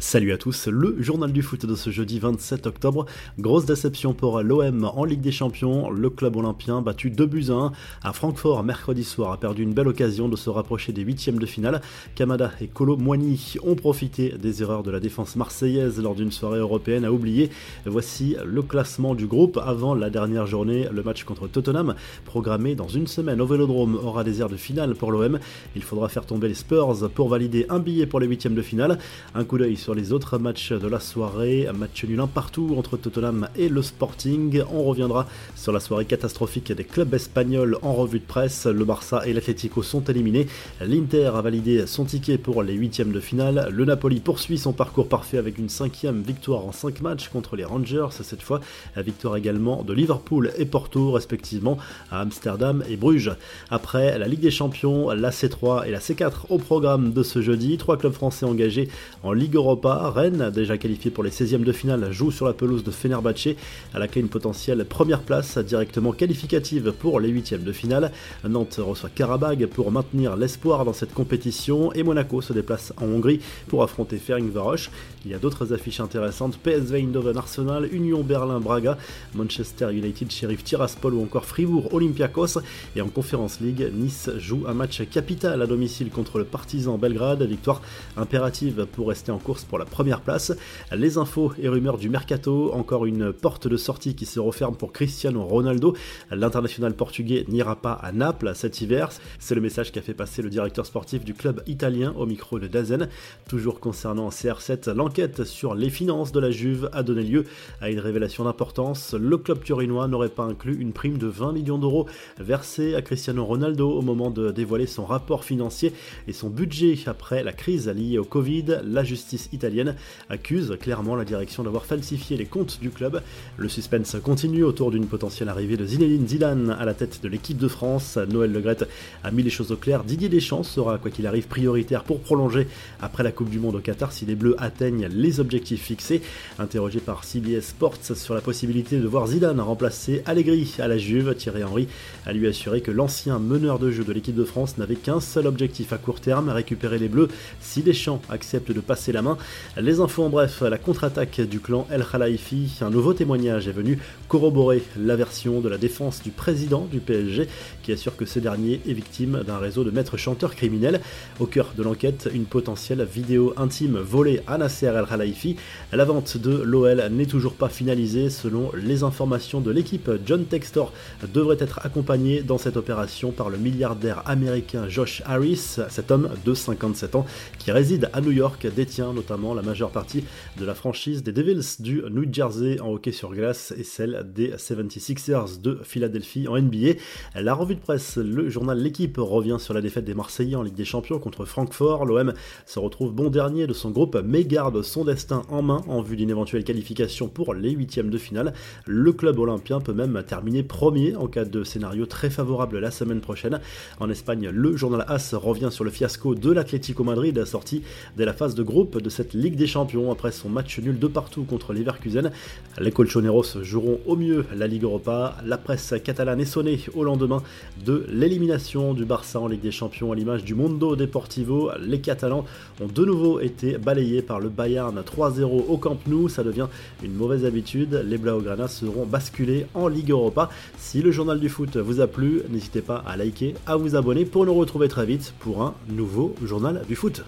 Salut à tous, le journal du foot de ce jeudi 27 octobre. Grosse déception pour l'OM en Ligue des Champions. Le club olympien battu 2 buts à 1 à Francfort mercredi soir a perdu une belle occasion de se rapprocher des huitièmes de finale. Kamada et Colo Moigny ont profité des erreurs de la défense marseillaise lors d'une soirée européenne à oublier. Voici le classement du groupe avant la dernière journée. Le match contre Tottenham, programmé dans une semaine au Vélodrome, aura des airs de finale pour l'OM. Il faudra faire tomber les Spurs pour valider un billet pour les huitièmes de finale. Un coup d'œil sur les autres matchs de la soirée. Match nul un partout entre Tottenham et le Sporting. On reviendra sur la soirée catastrophique des clubs espagnols en revue de presse. Le Barça et l'Atlético sont éliminés. L'Inter a validé son ticket pour les huitièmes de finale. Le Napoli poursuit son parcours parfait avec une cinquième victoire en cinq matchs contre les Rangers. Cette fois, la victoire également de Liverpool et Porto, respectivement, à Amsterdam et Bruges. Après la Ligue des Champions, la C3 et la C4 au programme de ce jeudi. Trois clubs français engagés en Ligue Europa Rennes, déjà qualifié pour les 16e de finale, joue sur la pelouse de Fenerbahce, à la clé une potentielle première place directement qualificative pour les 8e de finale. Nantes reçoit Karabag pour maintenir l'espoir dans cette compétition et Monaco se déplace en Hongrie pour affronter Ferencvaros. Il y a d'autres affiches intéressantes PSV Eindhoven Arsenal, Union Berlin Braga, Manchester United Sheriff Tiraspol ou encore Fribourg Olympiakos. Et en Conférence League, Nice joue un match capital à domicile contre le Partizan Belgrade, victoire impérative pour rester en course pour la première place. Les infos et rumeurs du mercato, encore une porte de sortie qui se referme pour Cristiano Ronaldo. L'international portugais n'ira pas à Naples cet hiver. C'est le message qu'a fait passer le directeur sportif du club italien au micro de Dazen. Toujours concernant CR7, l'enquête sur les finances de la Juve a donné lieu à une révélation d'importance. Le club turinois n'aurait pas inclus une prime de 20 millions d'euros versée à Cristiano Ronaldo au moment de dévoiler son rapport financier et son budget après la crise liée au Covid. La justice italienne italienne accuse clairement la direction d'avoir falsifié les comptes du club. Le suspense continue autour d'une potentielle arrivée de Zinedine Zidane à la tête de l'équipe de France. Noël Legrette a mis les choses au clair. Didier Deschamps sera, quoi qu'il arrive, prioritaire pour prolonger après la Coupe du Monde au Qatar si les Bleus atteignent les objectifs fixés. Interrogé par CBS Sports sur la possibilité de voir Zidane remplacer Allegri à la Juve, Thierry Henry a lui assuré que l'ancien meneur de jeu de l'équipe de France n'avait qu'un seul objectif à court terme, récupérer les Bleus si Deschamps accepte de passer la main. Les infos en bref, la contre-attaque du clan El Khalifi, un nouveau témoignage est venu corroborer la version de la défense du président du PSG qui assure que ce dernier est victime d'un réseau de maîtres chanteurs criminels. Au cœur de l'enquête, une potentielle vidéo intime volée à Nasser El Khalifi. La vente de l'OL n'est toujours pas finalisée selon les informations de l'équipe. John Textor devrait être accompagné dans cette opération par le milliardaire américain Josh Harris. Cet homme de 57 ans qui réside à New York détient notamment la majeure partie de la franchise des Devils du New Jersey en hockey sur glace et celle des 76ers de Philadelphie en NBA. La revue de presse, le journal L'équipe revient sur la défaite des Marseillais en Ligue des Champions contre Francfort. L'OM se retrouve bon dernier de son groupe mais garde son destin en main en vue d'une éventuelle qualification pour les huitièmes de finale. Le club olympien peut même terminer premier en cas de scénario très favorable la semaine prochaine. En Espagne, le journal AS revient sur le fiasco de l'Atlético Madrid sorti dès la phase de groupe de cette Ligue des Champions après son match nul de partout contre Leverkusen. Les Colchoneros joueront au mieux la Ligue Europa. La presse catalane est sonnée au lendemain de l'élimination du Barça en Ligue des Champions à l'image du Mundo Deportivo. Les Catalans ont de nouveau été balayés par le Bayern 3-0 au Camp Nou. Ça devient une mauvaise habitude. Les Blaugrana seront basculés en Ligue Europa. Si le journal du foot vous a plu, n'hésitez pas à liker, à vous abonner pour nous retrouver très vite pour un nouveau journal du foot.